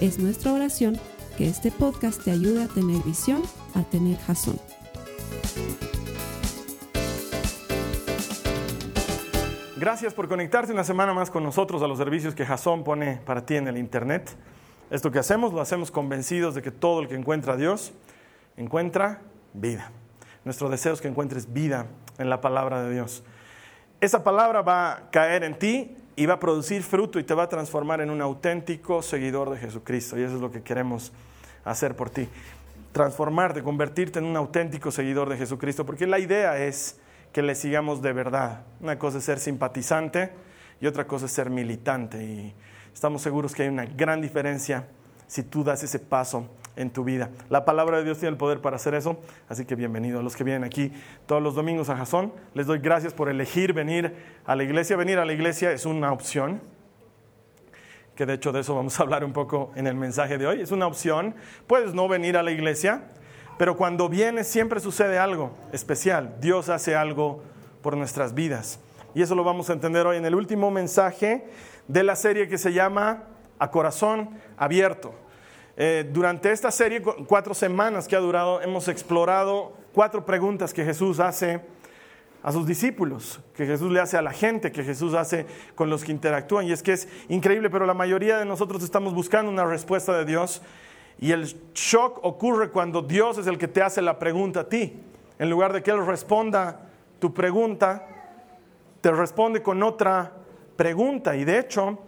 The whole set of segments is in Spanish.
Es nuestra oración que este podcast te ayude a tener visión, a tener jazón. Gracias por conectarte una semana más con nosotros a los servicios que Jason pone para ti en el Internet. Esto que hacemos lo hacemos convencidos de que todo el que encuentra a Dios encuentra vida. Nuestro deseo es que encuentres vida en la palabra de Dios. Esa palabra va a caer en ti y va a producir fruto y te va a transformar en un auténtico seguidor de Jesucristo. Y eso es lo que queremos hacer por ti. Transformarte, convertirte en un auténtico seguidor de Jesucristo. Porque la idea es que le sigamos de verdad. Una cosa es ser simpatizante y otra cosa es ser militante. Y estamos seguros que hay una gran diferencia si tú das ese paso en tu vida. La palabra de Dios tiene el poder para hacer eso, así que bienvenido a los que vienen aquí todos los domingos a Jasón. Les doy gracias por elegir venir a la iglesia. Venir a la iglesia es una opción, que de hecho de eso vamos a hablar un poco en el mensaje de hoy. Es una opción, puedes no venir a la iglesia, pero cuando vienes siempre sucede algo especial. Dios hace algo por nuestras vidas. Y eso lo vamos a entender hoy en el último mensaje de la serie que se llama A Corazón Abierto. Eh, durante esta serie, cuatro semanas que ha durado, hemos explorado cuatro preguntas que Jesús hace a sus discípulos, que Jesús le hace a la gente, que Jesús hace con los que interactúan. Y es que es increíble, pero la mayoría de nosotros estamos buscando una respuesta de Dios y el shock ocurre cuando Dios es el que te hace la pregunta a ti. En lugar de que Él responda tu pregunta, te responde con otra pregunta. Y de hecho,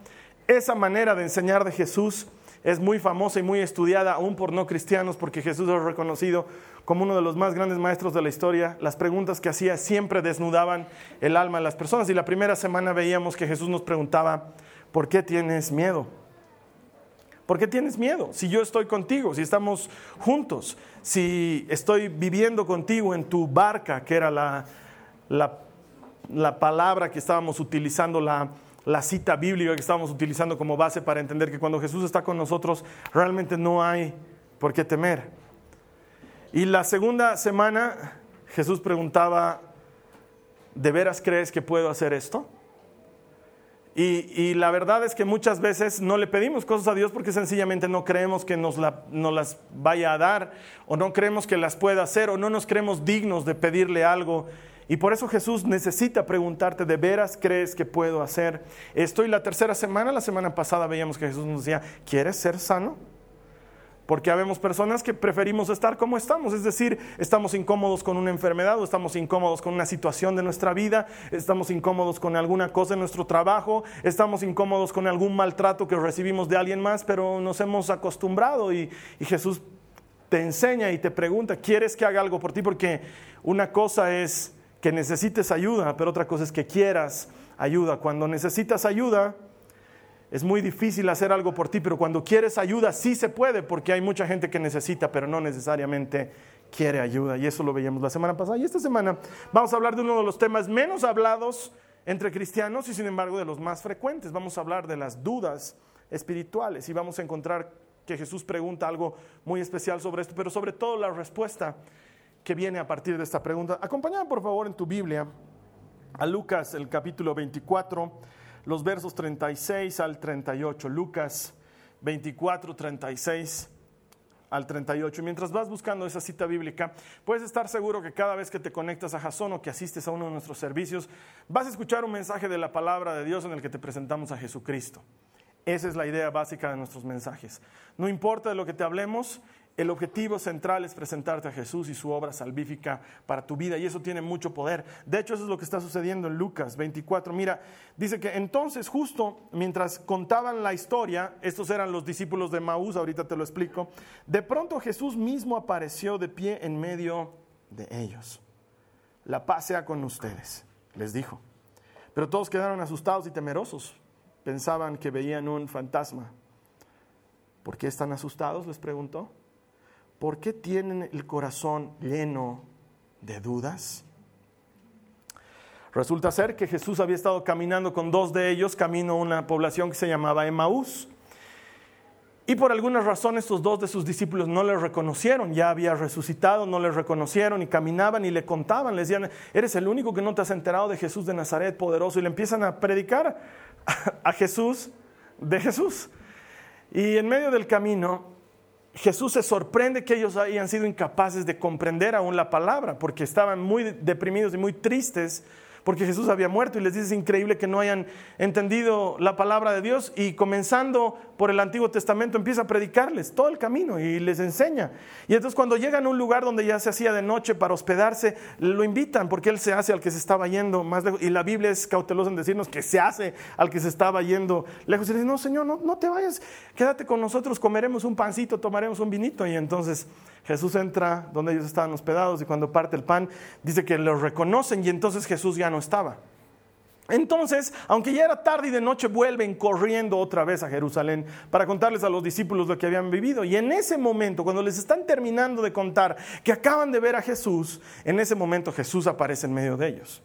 esa manera de enseñar de Jesús es muy famosa y muy estudiada aún por no cristianos porque Jesús es reconocido como uno de los más grandes maestros de la historia. Las preguntas que hacía siempre desnudaban el alma de las personas y la primera semana veíamos que Jesús nos preguntaba, ¿por qué tienes miedo? ¿Por qué tienes miedo? Si yo estoy contigo, si estamos juntos, si estoy viviendo contigo en tu barca, que era la, la, la palabra que estábamos utilizando, la, la cita bíblica que estamos utilizando como base para entender que cuando Jesús está con nosotros realmente no hay por qué temer. Y la segunda semana Jesús preguntaba, ¿de veras crees que puedo hacer esto? Y, la verdad es que muchas veces no le pedimos cosas a Dios porque sencillamente no creemos que nos, nos, las vaya a dar, o no creemos que las pueda hacer, o no nos creemos dignos de pedirle algo. Y por eso Jesús necesita preguntarte, ¿de veras crees que puedo hacer esto? Y la tercera semana, la semana pasada veíamos que Jesús nos decía, ¿quieres ser sano? Porque habemos personas que preferimos estar como estamos, es decir, estamos incómodos con una enfermedad o estamos incómodos con una situación de nuestra vida, estamos incómodos con alguna cosa en nuestro trabajo, estamos incómodos con algún maltrato que recibimos de alguien más, pero nos hemos acostumbrado y, y Jesús te enseña y te pregunta, ¿quieres que haga algo por ti? Porque una cosa es que necesites ayuda, pero otra cosa es que quieras ayuda. Cuando necesitas ayuda, es muy difícil hacer algo por ti, pero cuando quieres ayuda sí se puede, porque hay mucha gente que necesita, pero no necesariamente quiere ayuda. Y eso lo veíamos la semana pasada. Y esta semana vamos a hablar de uno de los temas menos hablados entre cristianos y sin embargo de los más frecuentes. Vamos a hablar de las dudas espirituales y vamos a encontrar que Jesús pregunta algo muy especial sobre esto, pero sobre todo la respuesta que viene a partir de esta pregunta. Acompáñame por favor en tu Biblia a Lucas el capítulo 24, los versos 36 al 38. Lucas 24, 36 al 38. Mientras vas buscando esa cita bíblica, puedes estar seguro que cada vez que te conectas a Jason o que asistes a uno de nuestros servicios, vas a escuchar un mensaje de la palabra de Dios en el que te presentamos a Jesucristo. Esa es la idea básica de nuestros mensajes. No importa de lo que te hablemos, el objetivo central es presentarte a Jesús y su obra salvífica para tu vida y eso tiene mucho poder. De hecho, eso es lo que está sucediendo en Lucas 24. Mira, dice que entonces justo mientras contaban la historia, estos eran los discípulos de Maús, ahorita te lo explico, de pronto Jesús mismo apareció de pie en medio de ellos. La paz sea con ustedes, les dijo. Pero todos quedaron asustados y temerosos. Pensaban que veían un fantasma. ¿Por qué están asustados? les preguntó. ¿Por qué tienen el corazón lleno de dudas? Resulta ser que Jesús había estado caminando con dos de ellos, camino a una población que se llamaba Emaús. Y por algunas razones estos dos de sus discípulos no le reconocieron, ya había resucitado, no le reconocieron y caminaban y le contaban, le decían, eres el único que no te has enterado de Jesús de Nazaret, poderoso, y le empiezan a predicar a Jesús de Jesús. Y en medio del camino, Jesús se sorprende que ellos hayan sido incapaces de comprender aún la palabra, porque estaban muy deprimidos y muy tristes porque Jesús había muerto y les dice es increíble que no hayan entendido la palabra de Dios y comenzando por el Antiguo Testamento empieza a predicarles todo el camino y les enseña. Y entonces cuando llegan a un lugar donde ya se hacía de noche para hospedarse, lo invitan porque él se hace al que se estaba yendo más lejos. Y la Biblia es cautelosa en decirnos que se hace al que se estaba yendo lejos. Y le dice, no, Señor, no, no te vayas, quédate con nosotros, comeremos un pancito, tomaremos un vinito. Y entonces Jesús entra donde ellos estaban hospedados y cuando parte el pan dice que los reconocen y entonces Jesús ya no estaba. Entonces, aunque ya era tarde y de noche, vuelven corriendo otra vez a Jerusalén para contarles a los discípulos lo que habían vivido. Y en ese momento, cuando les están terminando de contar que acaban de ver a Jesús, en ese momento Jesús aparece en medio de ellos.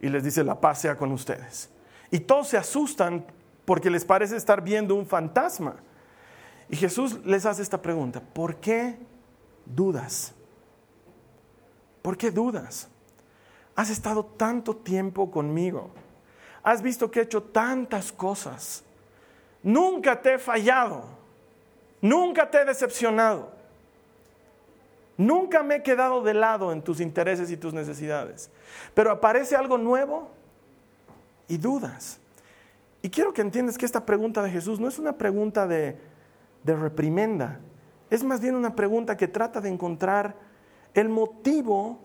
Y les dice, la paz sea con ustedes. Y todos se asustan porque les parece estar viendo un fantasma. Y Jesús les hace esta pregunta, ¿por qué dudas? ¿Por qué dudas? Has estado tanto tiempo conmigo. Has visto que he hecho tantas cosas. Nunca te he fallado. Nunca te he decepcionado. Nunca me he quedado de lado en tus intereses y tus necesidades. Pero aparece algo nuevo y dudas. Y quiero que entiendas que esta pregunta de Jesús no es una pregunta de, de reprimenda. Es más bien una pregunta que trata de encontrar el motivo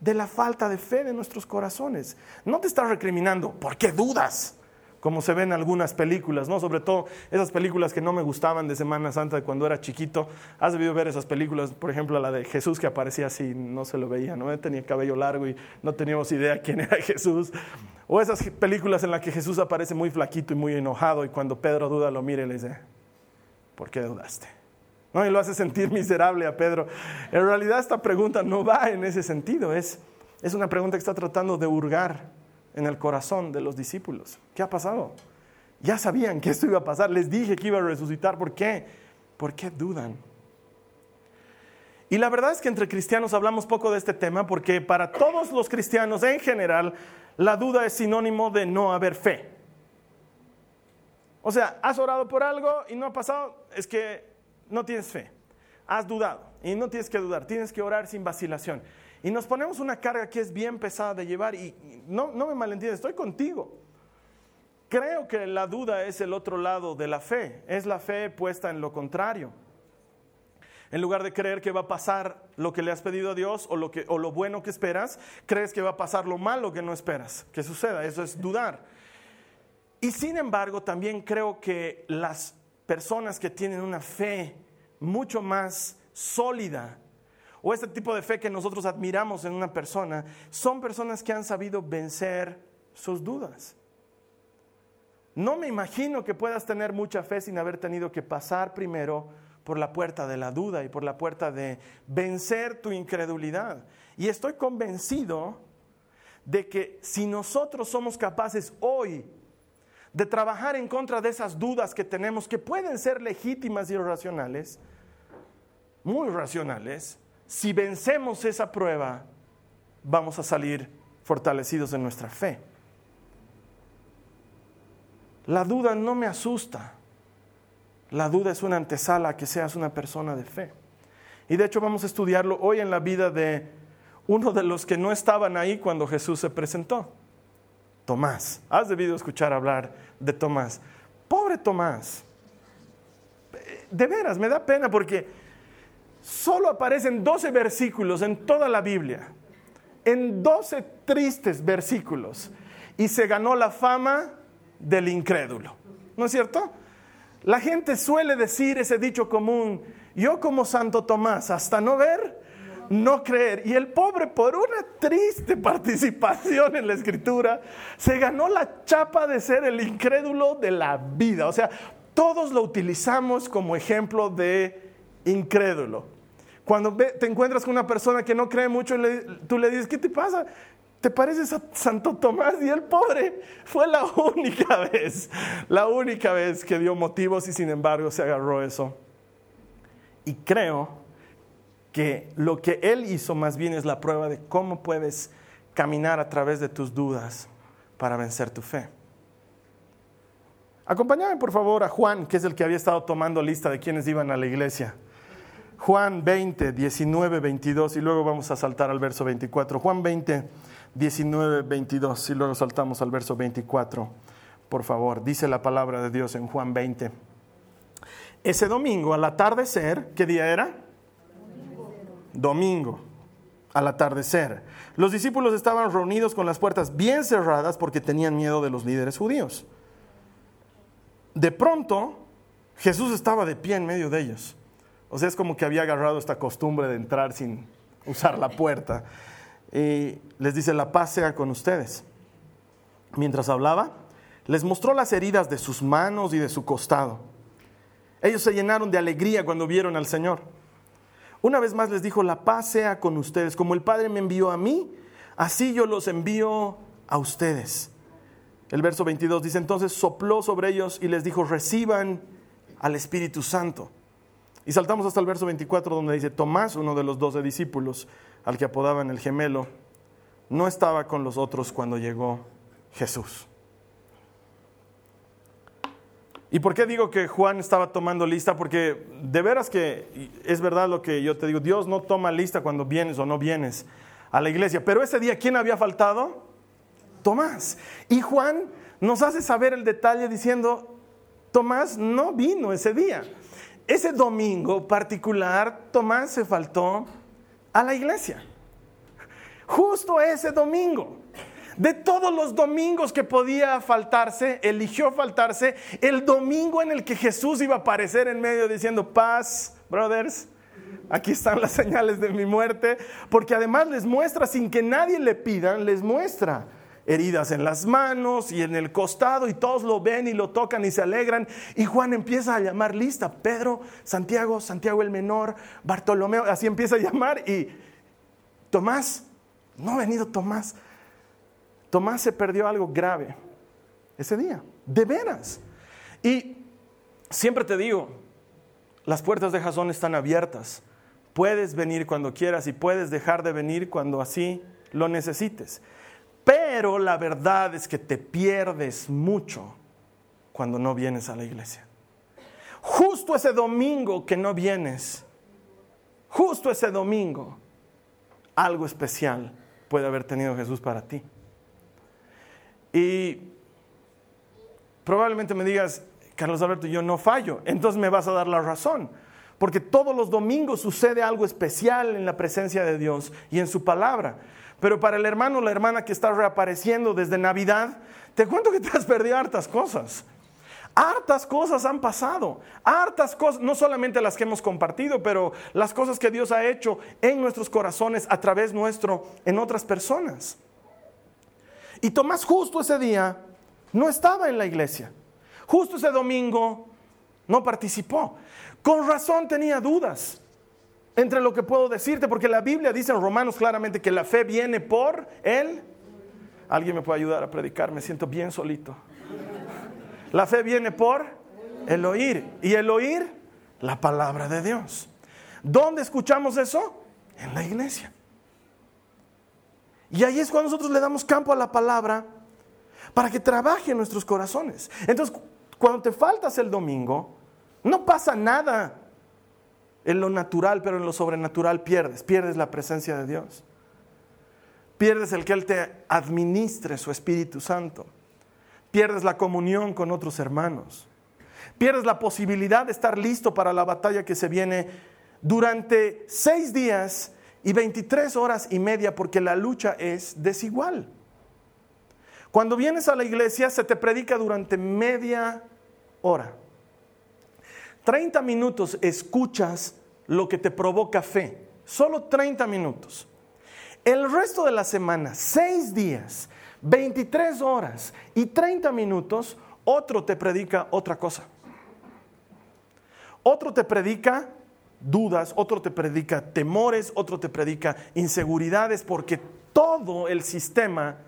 de la falta de fe de nuestros corazones. No te estás recriminando, ¿por qué dudas? Como se ven en algunas películas, ¿no? Sobre todo esas películas que no me gustaban de Semana Santa de cuando era chiquito. Has debido ver esas películas, por ejemplo, la de Jesús que aparecía así, no se lo veía, ¿no? Tenía cabello largo y no teníamos idea quién era Jesús. O esas películas en las que Jesús aparece muy flaquito y muy enojado y cuando Pedro duda lo mira y le dice, ¿por qué dudaste? ¿no? Y lo hace sentir miserable a Pedro. En realidad esta pregunta no va en ese sentido, es, es una pregunta que está tratando de hurgar en el corazón de los discípulos. ¿Qué ha pasado? Ya sabían que esto iba a pasar, les dije que iba a resucitar, ¿por qué? ¿Por qué dudan? Y la verdad es que entre cristianos hablamos poco de este tema porque para todos los cristianos en general la duda es sinónimo de no haber fe. O sea, has orado por algo y no ha pasado, es que no tienes fe, has dudado y no tienes que dudar, tienes que orar sin vacilación. Y nos ponemos una carga que es bien pesada de llevar y no, no me malentiendes, estoy contigo. Creo que la duda es el otro lado de la fe, es la fe puesta en lo contrario. En lugar de creer que va a pasar lo que le has pedido a Dios o lo, o lo bueno que esperas, crees que va a pasar lo malo que no esperas que suceda. Eso es dudar. Y sin embargo, también creo que las personas que tienen una fe mucho más sólida o este tipo de fe que nosotros admiramos en una persona, son personas que han sabido vencer sus dudas. No me imagino que puedas tener mucha fe sin haber tenido que pasar primero por la puerta de la duda y por la puerta de vencer tu incredulidad. Y estoy convencido de que si nosotros somos capaces hoy de trabajar en contra de esas dudas que tenemos, que pueden ser legítimas y racionales, muy racionales, si vencemos esa prueba, vamos a salir fortalecidos en nuestra fe. La duda no me asusta. La duda es una antesala a que seas una persona de fe. Y de hecho vamos a estudiarlo hoy en la vida de uno de los que no estaban ahí cuando Jesús se presentó. Tomás. Has debido escuchar hablar de Tomás. Pobre Tomás. De veras, me da pena porque solo aparecen 12 versículos en toda la Biblia. En 12 tristes versículos. Y se ganó la fama del incrédulo. ¿No es cierto? La gente suele decir ese dicho común, yo como Santo Tomás, hasta no ver, no creer. Y el pobre, por una triste participación en la escritura, se ganó la chapa de ser el incrédulo de la vida. O sea, todos lo utilizamos como ejemplo de incrédulo. Cuando te encuentras con una persona que no cree mucho, tú le dices, ¿qué te pasa? ¿Te pareces a Santo Tomás? Y el pobre fue la única vez, la única vez que dio motivos y sin embargo se agarró eso. Y creo que lo que él hizo más bien es la prueba de cómo puedes caminar a través de tus dudas para vencer tu fe. Acompáñame por favor a Juan, que es el que había estado tomando lista de quienes iban a la iglesia. Juan 20, 19, 22 y luego vamos a saltar al verso 24. Juan 20, 19, 22 y luego saltamos al verso 24. Por favor, dice la palabra de Dios en Juan 20. Ese domingo al atardecer, ¿qué día era? Domingo, al atardecer. Los discípulos estaban reunidos con las puertas bien cerradas porque tenían miedo de los líderes judíos. De pronto, Jesús estaba de pie en medio de ellos. O sea, es como que había agarrado esta costumbre de entrar sin usar la puerta. Y les dice, la paz sea con ustedes. Mientras hablaba, les mostró las heridas de sus manos y de su costado. Ellos se llenaron de alegría cuando vieron al Señor. Una vez más les dijo, la paz sea con ustedes. Como el Padre me envió a mí, así yo los envío a ustedes. El verso 22 dice, entonces sopló sobre ellos y les dijo, reciban al Espíritu Santo. Y saltamos hasta el verso 24 donde dice, Tomás, uno de los doce discípulos, al que apodaban el gemelo, no estaba con los otros cuando llegó Jesús. ¿Y por qué digo que Juan estaba tomando lista? Porque de veras que es verdad lo que yo te digo, Dios no toma lista cuando vienes o no vienes a la iglesia. Pero ese día, ¿quién había faltado? Tomás. Y Juan nos hace saber el detalle diciendo, Tomás no vino ese día. Ese domingo particular, Tomás se faltó a la iglesia. Justo ese domingo. De todos los domingos que podía faltarse, eligió faltarse el domingo en el que Jesús iba a aparecer en medio diciendo, paz, brothers, aquí están las señales de mi muerte, porque además les muestra, sin que nadie le pidan, les muestra heridas en las manos y en el costado y todos lo ven y lo tocan y se alegran. Y Juan empieza a llamar lista, Pedro, Santiago, Santiago el menor, Bartolomeo, así empieza a llamar y Tomás, no ha venido Tomás. Tomás se perdió algo grave ese día, de veras. Y siempre te digo, las puertas de Jasón están abiertas. Puedes venir cuando quieras y puedes dejar de venir cuando así lo necesites. Pero la verdad es que te pierdes mucho cuando no vienes a la iglesia. Justo ese domingo que no vienes, justo ese domingo, algo especial puede haber tenido Jesús para ti. Y probablemente me digas, Carlos Alberto, yo no fallo, entonces me vas a dar la razón. Porque todos los domingos sucede algo especial en la presencia de Dios y en su palabra. Pero para el hermano o la hermana que está reapareciendo desde Navidad, te cuento que te has perdido hartas cosas. Hartas cosas han pasado, hartas cosas, no solamente las que hemos compartido, pero las cosas que Dios ha hecho en nuestros corazones a través nuestro en otras personas. Y Tomás justo ese día no estaba en la iglesia. Justo ese domingo no participó. Con razón tenía dudas entre lo que puedo decirte, porque la Biblia dice en Romanos claramente que la fe viene por él. ¿Alguien me puede ayudar a predicar? Me siento bien solito. La fe viene por el oír. Y el oír, la palabra de Dios. ¿Dónde escuchamos eso? En la iglesia. Y ahí es cuando nosotros le damos campo a la palabra para que trabaje en nuestros corazones. Entonces, cuando te faltas el domingo, no pasa nada en lo natural, pero en lo sobrenatural pierdes, pierdes la presencia de Dios. Pierdes el que Él te administre su Espíritu Santo. Pierdes la comunión con otros hermanos. Pierdes la posibilidad de estar listo para la batalla que se viene durante seis días y 23 horas y media porque la lucha es desigual. Cuando vienes a la iglesia se te predica durante media hora. 30 minutos escuchas lo que te provoca fe. Solo 30 minutos. El resto de la semana, 6 días, 23 horas y 30 minutos, otro te predica otra cosa. Otro te predica dudas, otro te predica temores, otro te predica inseguridades, porque todo el sistema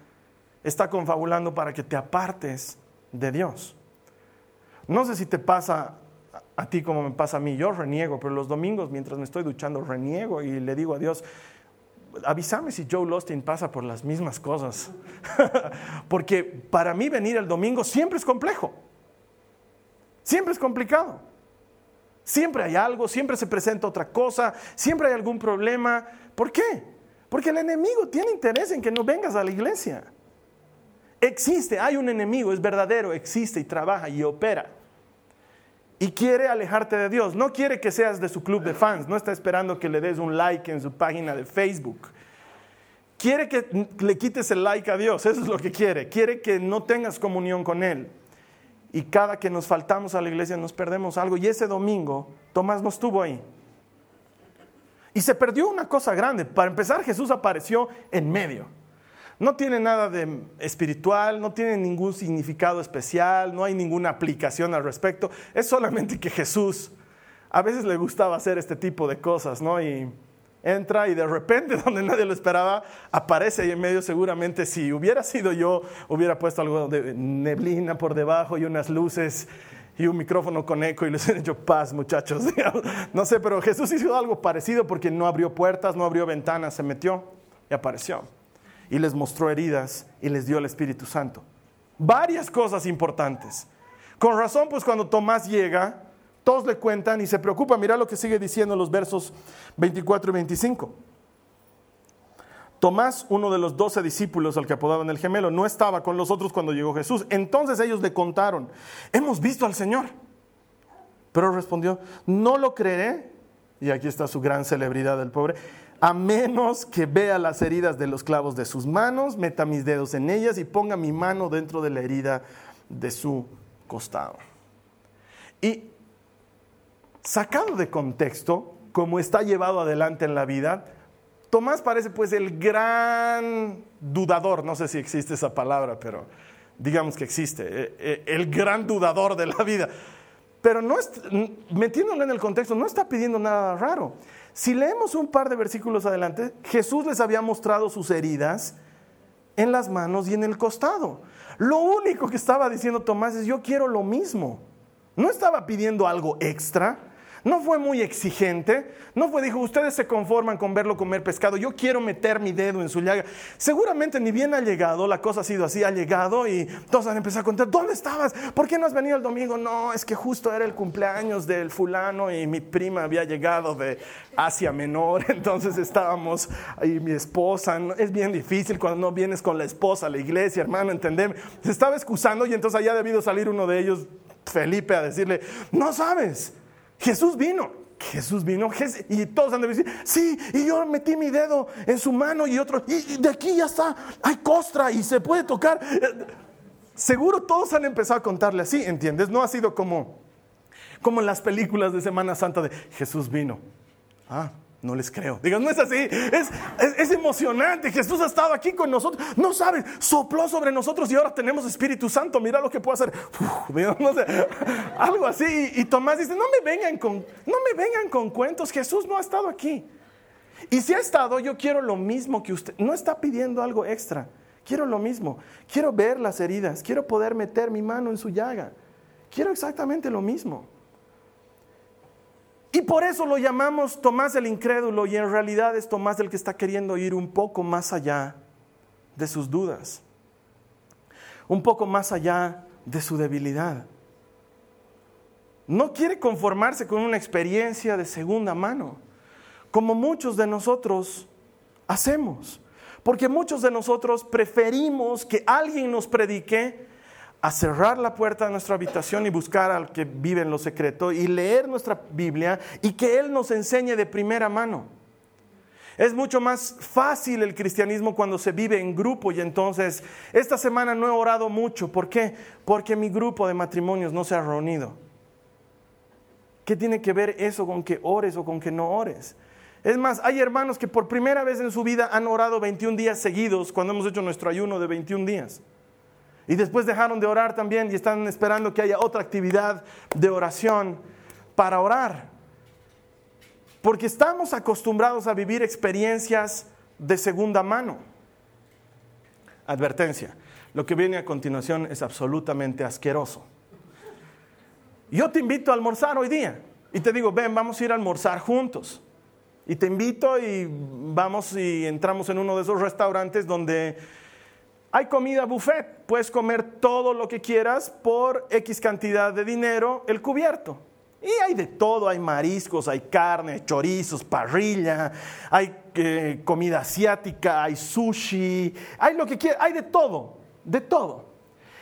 está confabulando para que te apartes de Dios. No sé si te pasa a ti como me pasa a mí, yo reniego, pero los domingos mientras me estoy duchando reniego y le digo a Dios, avísame si Joe Lostin pasa por las mismas cosas, porque para mí venir el domingo siempre es complejo, siempre es complicado. Siempre hay algo, siempre se presenta otra cosa, siempre hay algún problema. ¿Por qué? Porque el enemigo tiene interés en que no vengas a la iglesia. Existe, hay un enemigo, es verdadero, existe y trabaja y opera. Y quiere alejarte de Dios. No quiere que seas de su club de fans. No está esperando que le des un like en su página de Facebook. Quiere que le quites el like a Dios. Eso es lo que quiere. Quiere que no tengas comunión con Él y cada que nos faltamos a la iglesia nos perdemos algo. Y ese domingo Tomás no estuvo ahí. Y se perdió una cosa grande. Para empezar, Jesús apareció en medio. No tiene nada de espiritual, no tiene ningún significado especial, no hay ninguna aplicación al respecto. Es solamente que Jesús a veces le gustaba hacer este tipo de cosas, ¿no? Y entra y de repente, donde nadie lo esperaba, aparece ahí en medio. Seguramente si hubiera sido yo, hubiera puesto algo de neblina por debajo y unas luces y un micrófono con eco y les hubiera dicho paz, muchachos. No sé, pero Jesús hizo algo parecido porque no abrió puertas, no abrió ventanas, se metió y apareció. Y les mostró heridas y les dio el Espíritu Santo. Varias cosas importantes. Con razón, pues cuando Tomás llega, todos le cuentan y se preocupa. Mira lo que sigue diciendo los versos 24 y 25. Tomás, uno de los doce discípulos al que apodaban el gemelo, no estaba con los otros cuando llegó Jesús. Entonces ellos le contaron, hemos visto al Señor. Pero respondió, no lo creeré. Y aquí está su gran celebridad del pobre. A menos que vea las heridas de los clavos de sus manos, meta mis dedos en ellas y ponga mi mano dentro de la herida de su costado. Y sacado de contexto, como está llevado adelante en la vida, Tomás parece pues el gran dudador, no sé si existe esa palabra, pero digamos que existe, eh, eh, el gran dudador de la vida. Pero no metiéndolo en el contexto, no está pidiendo nada raro. Si leemos un par de versículos adelante, Jesús les había mostrado sus heridas en las manos y en el costado. Lo único que estaba diciendo Tomás es, yo quiero lo mismo. No estaba pidiendo algo extra, no fue muy exigente, no fue, dijo, ustedes se conforman con verlo comer pescado, yo quiero meter mi dedo en su llaga. Seguramente ni bien ha llegado, la cosa ha sido así, ha llegado y todos han empezado a contar, ¿dónde estabas? ¿Por qué no has venido el domingo? No, es que justo era el cumpleaños del fulano y mi prima había llegado de Asia Menor, entonces estábamos ahí, mi esposa, es bien difícil cuando no vienes con la esposa a la iglesia, hermano, entendeme. Se estaba excusando y entonces allá debido salir uno de ellos, Felipe, a decirle, no sabes Jesús vino. Jesús vino y todos han de decir, sí, y yo metí mi dedo en su mano y otro, y de aquí ya está, hay costra y se puede tocar. Seguro todos han empezado a contarle así, ¿entiendes? No ha sido como, como en las películas de Semana Santa de Jesús vino. Ah, no les creo. Digan, no es así. Es, emocionante. Jesús ha estado aquí con nosotros. No saben, sopló sobre nosotros y ahora tenemos Espíritu Santo. Mira lo que puede hacer. algo así. Y, Tomás dice, no me, vengan con, no me vengan con cuentos. Jesús no ha estado aquí. Y si ha estado, yo quiero lo mismo que usted. No está pidiendo algo extra. Quiero lo mismo. Quiero ver las heridas. Quiero poder meter mi mano en su llaga. Quiero exactamente lo mismo. Y por eso lo llamamos Tomás el incrédulo y en realidad es Tomás el que está queriendo ir un poco más allá de sus dudas, un poco más allá de su debilidad. No quiere conformarse con una experiencia de segunda mano, como muchos de nosotros hacemos, porque muchos de nosotros preferimos que alguien nos predique a cerrar la puerta de nuestra habitación y buscar al que vive en lo secreto y leer nuestra Biblia y que Él nos enseñe de primera mano. Es mucho más fácil el cristianismo cuando se vive en grupo y entonces esta semana no he orado mucho. ¿Por qué? Porque mi grupo de matrimonios no se ha reunido. ¿Qué tiene que ver eso con que ores o con que no ores? Es más, hay hermanos que por primera vez en su vida han orado 21 días seguidos cuando hemos hecho nuestro ayuno de 21 días. Y después dejaron de orar también y están esperando que haya otra actividad de oración. para orar. Porque estamos acostumbrados a vivir experiencias de segunda mano. Advertencia, lo que viene a continuación es absolutamente asqueroso. Yo te invito a almorzar hoy día y te digo, ven, vamos a ir a almorzar juntos. Y te invito y vamos y entramos en uno de esos restaurantes donde hay comida buffet. Puedes comer todo lo que quieras por X cantidad de dinero el cubierto. Y hay de todo, hay mariscos, hay carne, chorizos, parrilla, hay eh, comida asiática, hay sushi, hay lo que quieras, hay de todo, de todo.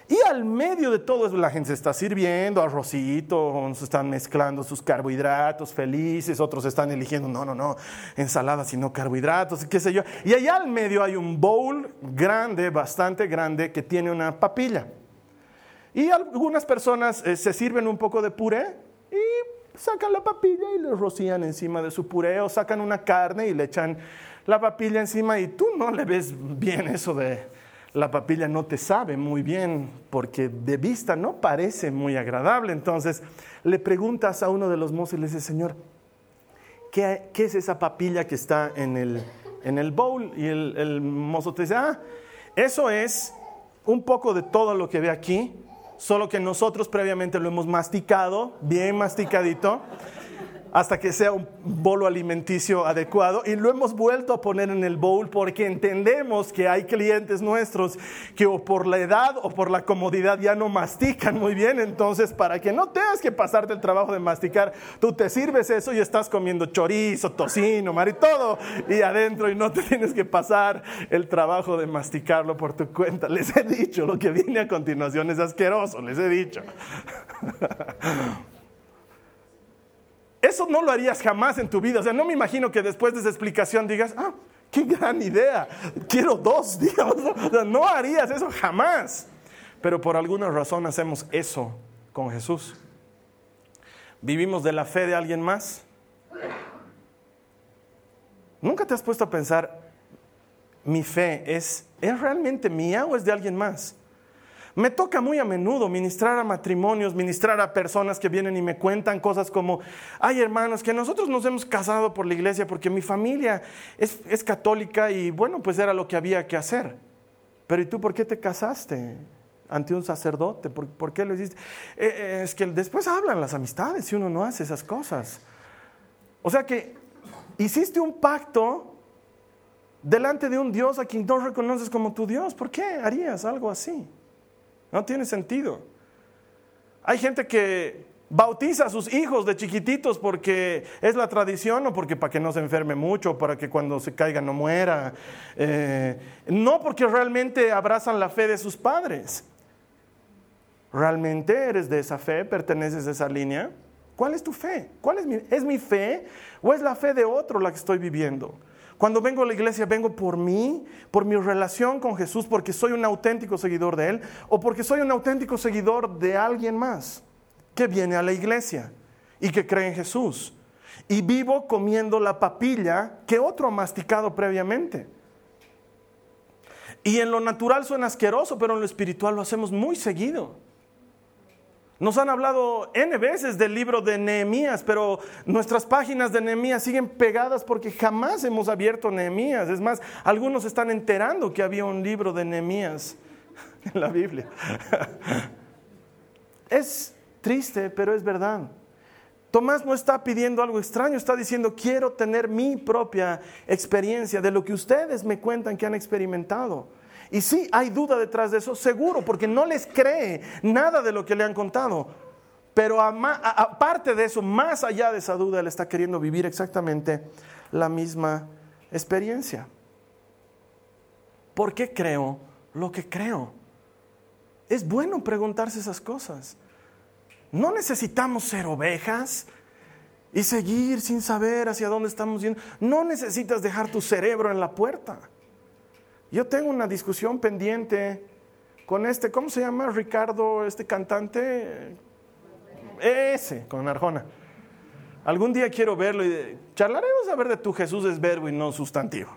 Y al medio de todo eso la gente se está sirviendo arrocito, se están mezclando sus carbohidratos felices, otros están eligiendo, no, no, no, ensaladas y no carbohidratos, qué sé yo. Y allá al medio hay un bowl grande, bastante grande, que tiene una papilla. Y algunas personas eh, se sirven un poco de puré y sacan la papilla y le rocían encima de su puré o sacan una carne y le echan la papilla encima y tú no le ves bien eso de la papilla no te sabe muy bien porque de vista no parece muy agradable. Entonces le preguntas a uno de los mozos y le dices, Señor, ¿qué, es esa papilla que está en el, en el bowl? Y el, el mozo te dice, ah, eso es un poco de todo lo que ve aquí, solo que nosotros previamente lo hemos masticado, bien masticadito hasta que sea un bolo alimenticio adecuado y lo hemos vuelto a poner en el bowl porque entendemos que hay clientes nuestros que o por la edad o por la comodidad ya no mastican muy bien, entonces para que no tengas que pasarte el trabajo de masticar, tú te sirves eso y estás comiendo chorizo, tocino, mar y todo y adentro y no te tienes que pasar el trabajo de masticarlo por tu cuenta. Les he dicho, lo que viene a continuación es asqueroso, les he dicho. Eso no lo harías jamás en tu vida. O sea, no me imagino que después de esa explicación digas, ah, qué gran idea, quiero dos, digamos. no harías eso jamás. Pero por alguna razón hacemos eso con Jesús. ¿Vivimos de la fe de alguien más? ¿Nunca te has puesto a pensar, mi fe es, ¿es realmente mía o es de alguien más? Me toca muy a menudo ministrar a matrimonios, ministrar a personas que vienen y me cuentan cosas como, ay hermanos, que nosotros nos hemos casado por la iglesia porque mi familia es, católica y bueno, pues era lo que había que hacer. Pero ¿y tú por qué te casaste? ante un sacerdote, ¿por, qué lo hiciste? Eh, eh, es que después hablan las amistades si uno no hace esas cosas. O sea que hiciste un pacto delante de un Dios a quien no reconoces como tu Dios. ¿Por qué harías algo así? No tiene sentido. Hay gente que bautiza a sus hijos de chiquititos porque es la tradición o porque para que no se enferme mucho, para que cuando se caiga no muera. Eh, no porque realmente abrazan la fe de sus padres. ¿Realmente eres de esa fe? ¿Perteneces a esa línea? ¿Cuál es tu fe? ¿Cuál es mi, ¿Es mi fe o es la fe de otro la que estoy viviendo? Cuando vengo a la iglesia, vengo por mí, por mi relación con Jesús, porque soy un auténtico seguidor de Él, o porque soy un auténtico seguidor de alguien más que viene a la iglesia y que cree en Jesús. Y vivo comiendo la papilla que otro ha masticado previamente. Y en lo natural suena asqueroso, pero en lo espiritual lo hacemos muy seguido. Nos han hablado N veces del libro de Nehemías, pero nuestras páginas de Nehemías siguen pegadas porque jamás hemos abierto Nehemías. Es más, algunos están enterando que había un libro de Nehemías en la Biblia. Es triste, pero es verdad. Tomás no está pidiendo algo extraño, está diciendo, quiero tener mi propia experiencia de lo que ustedes me cuentan que han experimentado. Y sí, hay duda detrás de eso, seguro, porque no les cree nada de lo que le han contado. Pero aparte de eso, más allá de esa duda, él está queriendo vivir exactamente la misma experiencia. ¿Por qué creo lo que creo? Es bueno preguntarse esas cosas. No necesitamos ser ovejas y seguir sin saber hacia dónde estamos yendo. No necesitas dejar tu cerebro en la puerta. Yo tengo una discusión pendiente con este, ¿cómo se llama Ricardo, este cantante? Ese, con Arjona. Algún día quiero verlo y charlaremos a ver de tu Jesús es verbo y no sustantivo.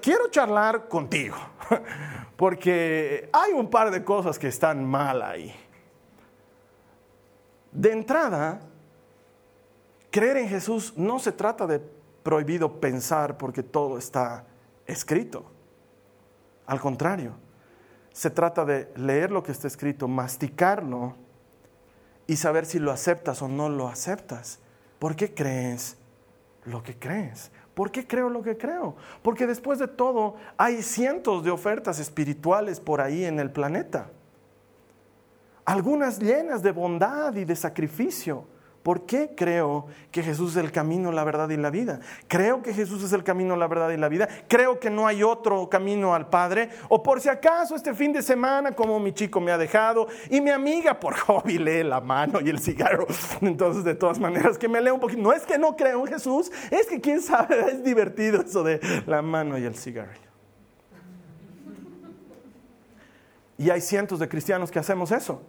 Quiero charlar contigo, porque hay un par de cosas que están mal ahí. De entrada, Creer en Jesús no se trata de prohibido pensar porque todo está escrito. Al contrario, se trata de leer lo que está escrito, masticarlo y saber si lo aceptas o no lo aceptas. ¿Por qué crees lo que crees? ¿Por qué creo lo que creo? Porque después de todo hay cientos de ofertas espirituales por ahí en el planeta. Algunas llenas de bondad y de sacrificio. ¿Por qué creo que Jesús es el camino, la verdad y la vida? Creo que Jesús es el camino, la verdad y la vida. Creo que no hay otro camino al Padre. O por si acaso este fin de semana, como mi chico me ha dejado y mi amiga por hobby lee la mano y el cigarro. Entonces, de todas maneras, que me lea un poquito. No es que no creo en Jesús, es que quién sabe, es divertido eso de la mano y el cigarro. Y hay cientos de cristianos que hacemos eso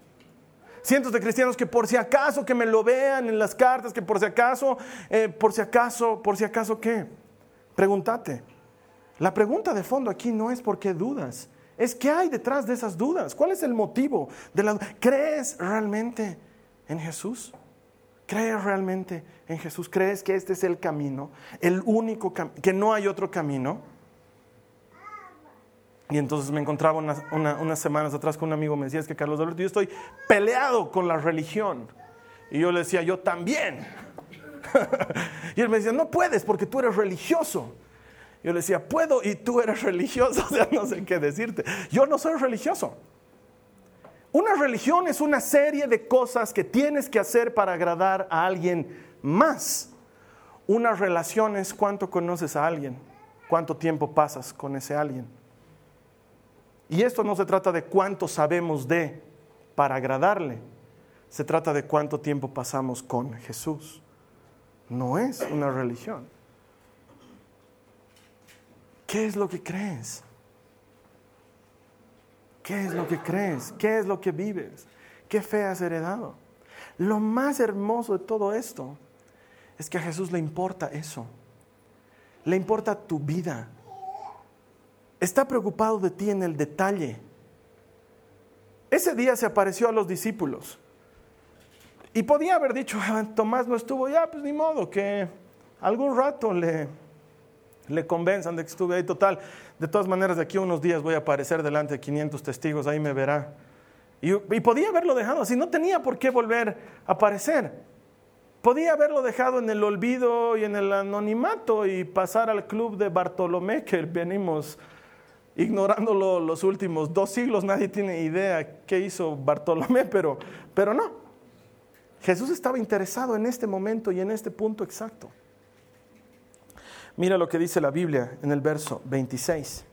cientos de cristianos que por si acaso que me lo vean en las cartas, que por si acaso, eh, por si acaso, por si acaso qué. Pregúntate. La pregunta de fondo aquí no es por qué dudas, es qué hay detrás de esas dudas. ¿Cuál es el motivo de la ¿Crees realmente en Jesús? ¿Crees realmente en Jesús? ¿Crees que este es el camino, el único camino, que no hay otro camino? Y entonces me encontraba unas, semanas atrás con un amigo, me decía, es que Carlos Alberto, yo estoy peleado con la religión. Y yo le decía, yo también. y él me decía, no puedes porque tú eres religioso. Yo le decía, puedo y tú eres religioso. O sea, no sé qué decirte. Yo no soy religioso. Una religión es una serie de cosas que tienes que hacer para agradar a alguien más. Una relación es cuánto conoces a alguien, cuánto tiempo pasas con ese alguien. Y esto no se trata de cuánto sabemos de para agradarle, se trata de cuánto tiempo pasamos con Jesús. No es una religión. ¿Qué es lo que crees? ¿Qué es lo que crees? ¿Qué es lo que vives? ¿Qué fe has heredado? Lo más hermoso de todo esto es que a Jesús le importa eso. Le importa tu vida, está preocupado de ti en el detalle. Ese día se apareció a los discípulos. Y podía haber dicho, ah, Tomás no estuvo, ya, pues ni modo, que algún rato le, le convenzan de que estuve ahí total. De todas maneras, de aquí a unos días voy a aparecer delante de 500 testigos, ahí me verá. Y, y podía haberlo dejado así, no tenía por qué volver a aparecer. Podía haberlo dejado en el olvido y en el anonimato y pasar al club de Bartolomé que venimos ignorándolo los últimos dos siglos, nadie tiene idea qué hizo Bartolomé, pero, pero no. Jesús estaba interesado en este momento y en este punto exacto. Mira lo que dice la Biblia en el verso 26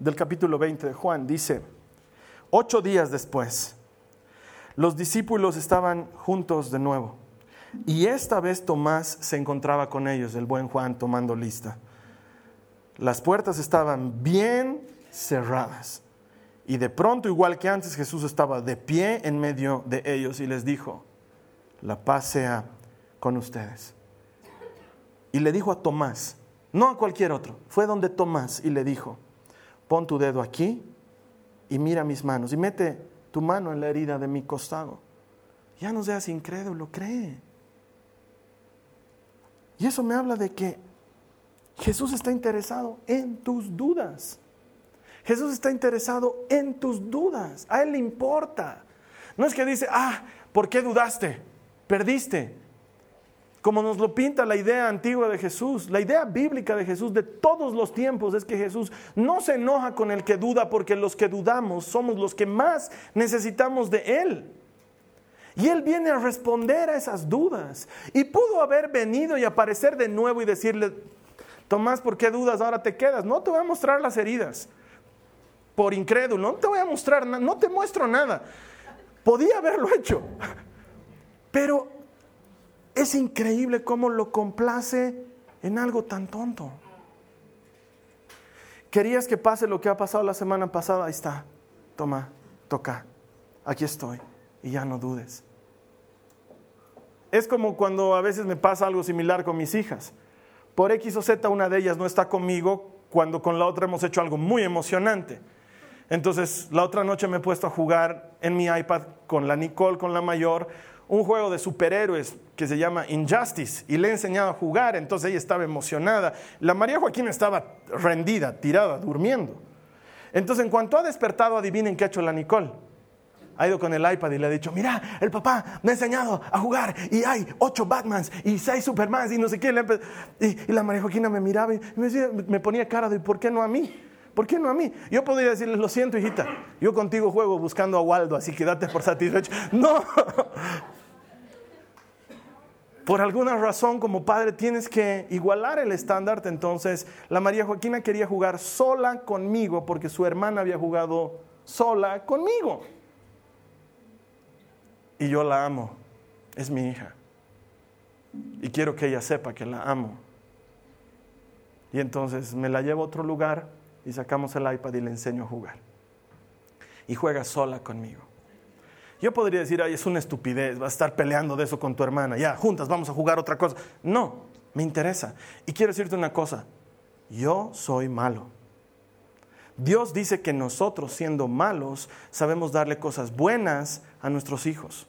del capítulo 20 de Juan. Dice, ocho días después, los discípulos estaban juntos de nuevo. Y esta vez Tomás se encontraba con ellos, el buen Juan, tomando lista. Las puertas estaban bien cerradas. Y de pronto, igual que antes, Jesús estaba de pie en medio de ellos y les dijo, la paz sea con ustedes. Y le dijo a Tomás, no a cualquier otro, fue donde Tomás y le dijo, pon tu dedo aquí y mira mis manos y mete tu mano en la herida de mi costado. Ya no seas incrédulo, cree. Y eso me habla de que Jesús está interesado en tus dudas. Jesús está interesado en tus dudas. A Él le importa. No es que dice, ah, ¿por qué dudaste? Perdiste. Como nos lo pinta la idea antigua de Jesús, la idea bíblica de Jesús de todos los tiempos es que Jesús no se enoja con el que duda porque los que dudamos somos los que más necesitamos de Él. Y Él viene a responder a esas dudas. Y pudo haber venido y aparecer de nuevo y decirle, Tomás, ¿por qué dudas? Ahora te quedas. No te voy a mostrar las heridas. Por incrédulo, no te voy a mostrar, no te muestro nada. Podía haberlo hecho. Pero es increíble cómo lo complace en algo tan tonto. ¿Querías que pase lo que ha pasado la semana pasada? Ahí está. Toma, toca. Aquí estoy. Y ya no dudes. Es como cuando a veces me pasa algo similar con mis hijas por X o Z una de ellas no está conmigo cuando con la otra hemos hecho algo muy emocionante. Entonces, la otra noche me he puesto a jugar en mi iPad con la Nicole, con la mayor, un juego de superhéroes que se llama Injustice y le he enseñado a jugar, entonces ella estaba emocionada. La María Joaquina estaba rendida, tirada, durmiendo. Entonces, en cuanto ha despertado, adivinen qué ha hecho la Nicole. Ha ido con el iPad y le ha dicho, mira, el papá me ha enseñado a jugar y hay ocho Batmans y seis Supermans y no sé qué. Y, la María Joaquina me miraba y me, me ponía cara de, ¿por qué no a mí? ¿Por qué no a mí? Yo podría decirle, lo siento, hijita, yo contigo juego buscando a Waldo, así que date por satisfecho. No. Por alguna razón, como padre, tienes que igualar el estándar. Entonces, la María Joaquina quería jugar sola conmigo porque su hermana había jugado sola conmigo. Y yo la amo. Es mi hija. Y quiero que ella sepa que la amo. Y entonces me la llevo a otro lugar y sacamos el iPad y le enseño a jugar. Y juega sola conmigo. Yo podría decir, ay, es una estupidez, vas a estar peleando de eso con tu hermana, ya, juntas, vamos a jugar otra cosa. No, me interesa. Y quiero decirte una cosa, yo soy malo. Dios dice que nosotros, siendo malos, sabemos darle cosas buenas a nuestros hijos.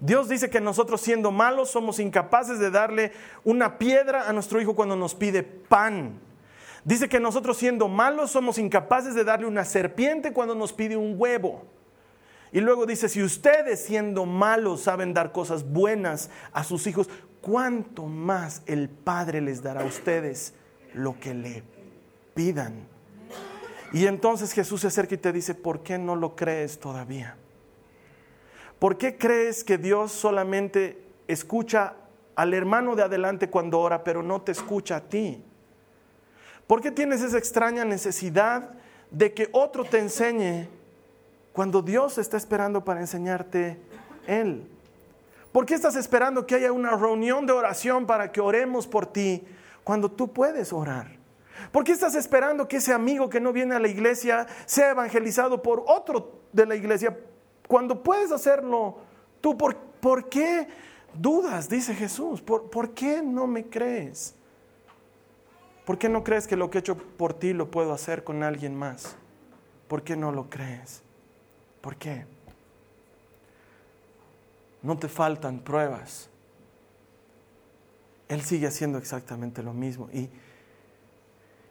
Dios dice que nosotros, siendo malos, somos incapaces de darle una piedra a nuestro hijo cuando nos pide pan. Dice que nosotros siendo malos somos incapaces de darle una serpiente cuando nos pide un huevo. Y luego dice, si ustedes siendo malos saben dar cosas buenas a sus hijos, ¿cuánto más el Padre les dará a ustedes lo que le pidan? Y entonces Jesús se acerca y te dice, ¿por qué no lo crees todavía? ¿Por qué crees que Dios solamente escucha al hermano de adelante cuando ora, pero no te escucha a ti? ¿Por qué tienes esa extraña necesidad de que otro te enseñe cuando Dios está esperando para enseñarte Él? ¿Por qué estás esperando que haya una reunión de oración para que oremos por ti cuando tú puedes orar? ¿Por qué estás esperando que ese amigo que no viene a la iglesia sea evangelizado por otro de la iglesia cuando puedes hacerlo tú? ¿Por, qué dudas? Dice Jesús. ¿Por qué no me crees? ¿Por qué no crees que lo que he hecho por ti lo puedo hacer con alguien más? ¿Por qué no lo crees? ¿Por qué? No te faltan pruebas. Él sigue haciendo exactamente lo mismo. Y,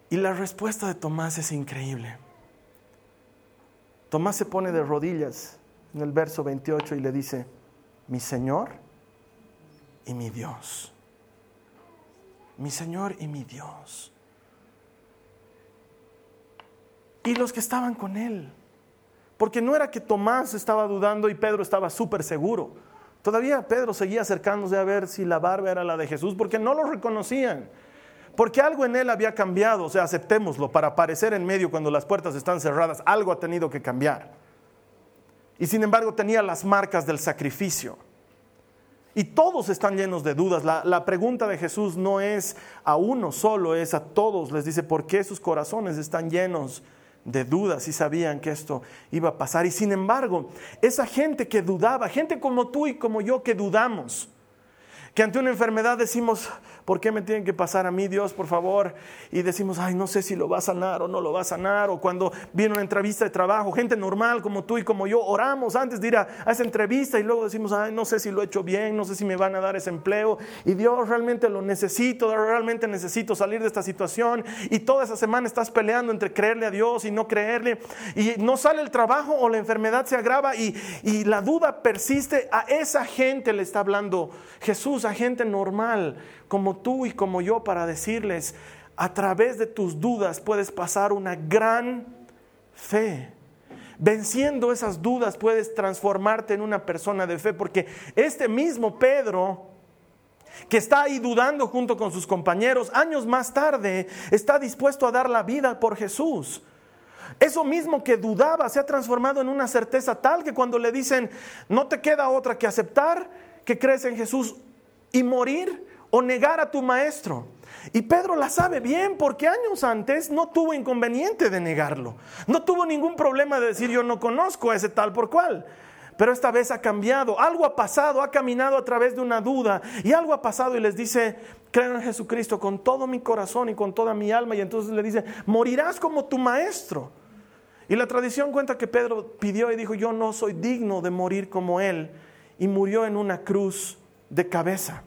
y la respuesta de Tomás es increíble. Tomás se pone de rodillas en el verso 28 y le dice, mi Señor y mi Dios mi Señor y mi Dios. Y los que estaban con él. Porque no era que Tomás estaba dudando y Pedro estaba súper seguro. Todavía Pedro seguía acercándose a ver si la barba era la de Jesús, porque no lo reconocían. Porque algo en él había cambiado, o sea, aceptémoslo, para aparecer en medio cuando las puertas están cerradas, algo ha tenido que cambiar. Y sin embargo tenía las marcas del sacrificio. Y todos están llenos de dudas. La, pregunta de Jesús no es a uno solo, es a todos. Les dice, ¿por qué sus corazones están llenos de dudas y sabían que esto iba a pasar? Y sin embargo, esa gente que dudaba, gente como tú y como yo que dudamos, que ante una enfermedad decimos, ¿por qué me tienen que pasar a mí, Dios, por favor? Y decimos, ay, no sé si lo va a sanar o no lo va a sanar. O cuando viene una entrevista de trabajo, gente normal como tú y como yo, oramos antes de ir a, esa entrevista y luego decimos, ay, no sé si lo he hecho bien, no sé si me van a dar ese empleo. Y Dios, realmente lo necesito, realmente necesito salir de esta situación. Y toda esa semana estás peleando entre creerle a Dios y no creerle. Y no sale el trabajo o la enfermedad se agrava y, y la duda persiste. A esa gente le está hablando Jesús a gente normal como tú y como yo para decirles, a través de tus dudas puedes pasar una gran fe. Venciendo esas dudas puedes transformarte en una persona de fe, porque este mismo Pedro, que está ahí dudando junto con sus compañeros, años más tarde está dispuesto a dar la vida por Jesús. Eso mismo que dudaba se ha transformado en una certeza tal que cuando le dicen, no te queda otra que aceptar que crees en Jesús, y morir o negar a tu maestro. Y Pedro la sabe bien porque años antes no tuvo inconveniente de negarlo. No tuvo ningún problema de decir yo no conozco a ese tal por cual. Pero esta vez ha cambiado, algo ha pasado, ha caminado a través de una duda y algo ha pasado y les dice, creo en Jesucristo con todo mi corazón y con toda mi alma y entonces le dice, morirás como tu maestro. Y la tradición cuenta que Pedro pidió y dijo, yo no soy digno de morir como él y murió en una cruz de cabeza.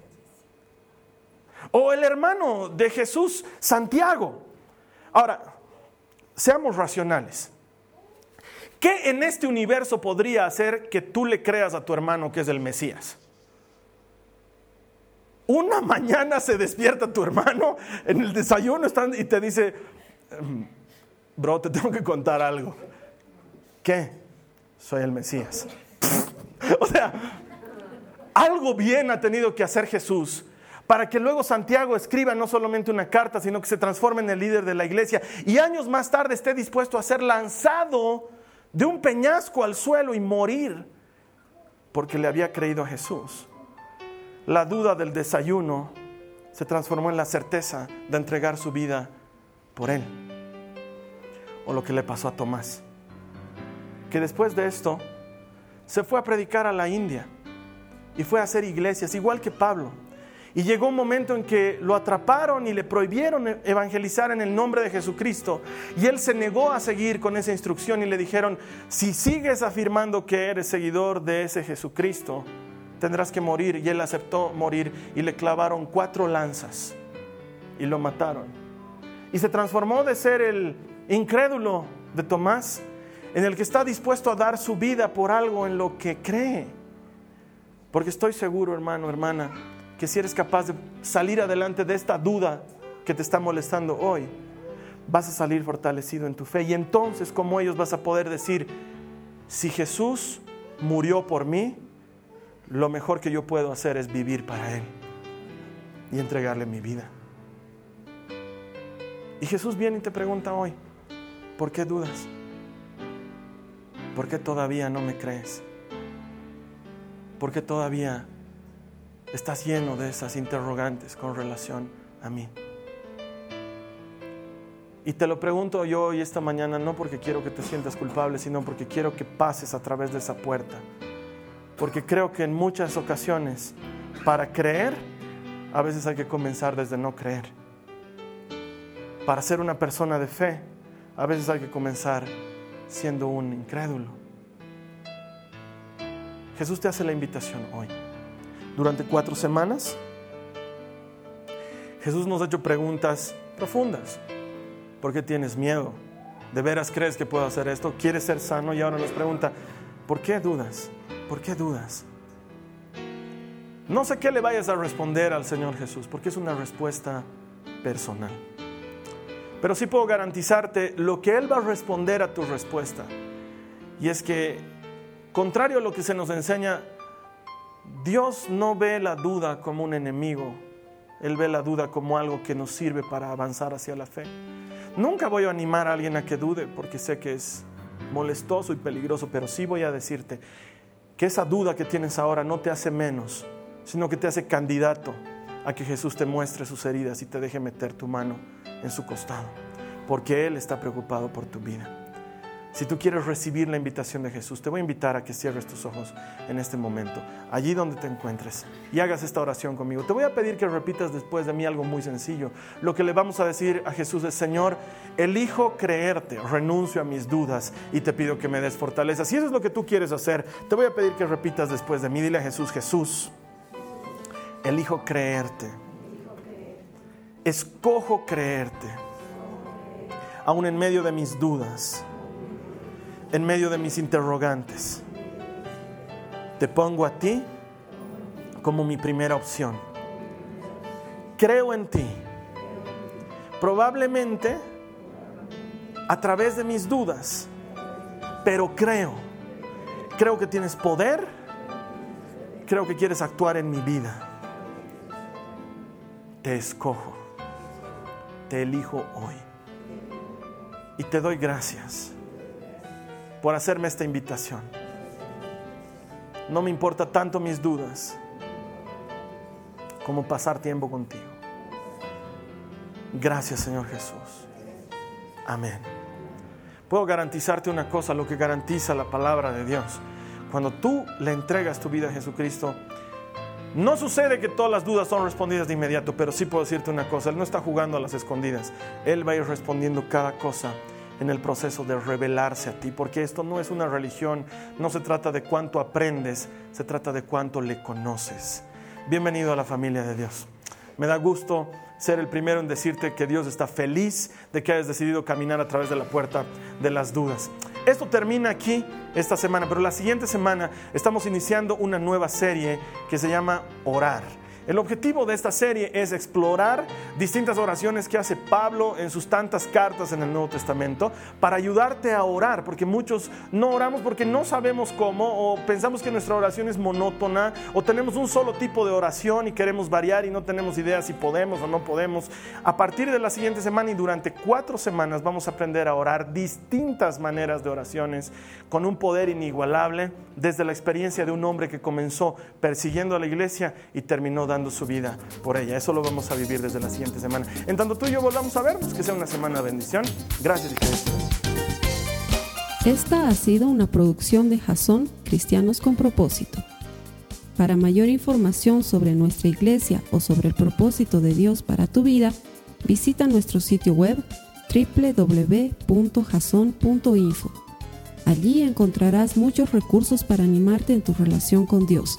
O el hermano de Jesús, Santiago. Ahora, seamos racionales. ¿Qué en este universo podría hacer que tú le creas a tu hermano que es el Mesías? Una mañana se despierta tu hermano en el desayuno y te dice, em, bro, te tengo que contar algo. ¿Qué? Soy el Mesías. o sea, algo bien ha tenido que hacer Jesús para que luego Santiago escriba no solamente una carta, sino que se transforme en el líder de la iglesia y años más tarde esté dispuesto a ser lanzado de un peñasco al suelo y morir porque le había creído a Jesús. La duda del desayuno se transformó en la certeza de entregar su vida por él. O lo que le pasó a Tomás, que después de esto se fue a predicar a la India y fue a hacer iglesias, igual que Pablo. Y llegó un momento en que lo atraparon y le prohibieron evangelizar en el nombre de Jesucristo. Y él se negó a seguir con esa instrucción y le dijeron, si sigues afirmando que eres seguidor de ese Jesucristo, tendrás que morir. Y él aceptó morir y le clavaron cuatro lanzas y lo mataron. Y se transformó de ser el incrédulo de Tomás en el que está dispuesto a dar su vida por algo en lo que cree. Porque estoy seguro, hermano, hermana, que si eres capaz de salir adelante de esta duda que te está molestando hoy, vas a salir fortalecido en tu fe. Y entonces, como ellos, vas a poder decir, si Jesús murió por mí, lo mejor que yo puedo hacer es vivir para Él y entregarle mi vida. Y Jesús viene y te pregunta hoy, ¿por qué dudas? ¿Por qué todavía no me crees? ¿Por qué todavía estás lleno de esas interrogantes con relación a mí? Y te lo pregunto yo hoy esta mañana no porque quiero que te sientas culpable, sino porque quiero que pases a través de esa puerta. Porque creo que en muchas ocasiones, para creer, a veces hay que comenzar desde no creer. Para ser una persona de fe, a veces hay que comenzar siendo un incrédulo. Jesús te hace la invitación hoy durante cuatro semanas, Jesús nos ha hecho preguntas profundas. ¿Por qué tienes miedo? ¿De veras crees que puedo hacer esto? ¿Quieres ser sano? Y ahora nos pregunta, ¿por qué dudas? ¿Por qué dudas? No sé qué le vayas a responder al Señor Jesús, porque es una respuesta personal. Pero sí puedo garantizarte lo que Él va a responder a tu respuesta. Y es que, contrario a lo que se nos enseña Dios no ve la duda como un enemigo, Él ve la duda como algo que nos sirve para avanzar hacia la fe. Nunca voy a animar a alguien a que dude porque sé que es molestoso y peligroso, pero sí voy a decirte que esa duda que tienes ahora no te hace menos, sino que te hace candidato a que Jesús te muestre sus heridas y te deje meter tu mano en su costado, porque Él está preocupado por tu vida. Si tú quieres recibir la invitación de Jesús, te voy a invitar a que cierres tus ojos en este momento, allí donde te encuentres, y hagas esta oración conmigo. Te voy a pedir que repitas después de mí algo muy sencillo. Lo que le vamos a decir a Jesús es, Señor, elijo creerte, renuncio a mis dudas y te pido que me des fortaleza. Si eso es lo que tú quieres hacer, te voy a pedir que repitas después de mí. Dile a Jesús, Jesús, elijo creerte. Escojo creerte, aún en medio de mis dudas en medio de mis interrogantes. Te pongo a ti como mi primera opción. Creo en ti. Probablemente a través de mis dudas, pero creo. Creo que tienes poder. Creo que quieres actuar en mi vida. Te escojo. Te elijo hoy. Y te doy gracias por hacerme esta invitación. No me importa tanto mis dudas como pasar tiempo contigo. Gracias Señor Jesús. Amén. Puedo garantizarte una cosa, lo que garantiza la palabra de Dios. Cuando tú le entregas tu vida a Jesucristo, no sucede que todas las dudas son respondidas de inmediato, pero sí puedo decirte una cosa, Él no está jugando a las escondidas. Él va a ir respondiendo cada cosa en el proceso de revelarse a ti, porque esto no es una religión, no se trata de cuánto aprendes, se trata de cuánto le conoces. Bienvenido a la familia de Dios. Me da gusto ser el primero en decirte que Dios está feliz de que hayas decidido caminar a través de la puerta de las dudas. Esto termina aquí esta semana, pero la siguiente semana estamos iniciando una nueva serie que se llama Orar. El objetivo de esta serie es explorar distintas oraciones que hace Pablo en sus tantas cartas en el Nuevo Testamento para ayudarte a orar, porque muchos no oramos porque no sabemos cómo o pensamos que nuestra oración es monótona o tenemos un solo tipo de oración y queremos variar y no tenemos idea si podemos o no podemos. A partir de la siguiente semana y durante cuatro semanas vamos a aprender a orar distintas maneras de oraciones con un poder inigualable desde la experiencia de un hombre que comenzó persiguiendo a la iglesia y terminó dando su vida por ella. Eso lo vamos a vivir desde la siguiente semana. En tanto tú y yo volvamos a vernos, que sea una semana de bendición. Gracias y que Esta ha sido una producción de Jason Cristianos con Propósito. Para mayor información sobre nuestra iglesia o sobre el propósito de Dios para tu vida, visita nuestro sitio web www.jason.info. Allí encontrarás muchos recursos para animarte en tu relación con Dios,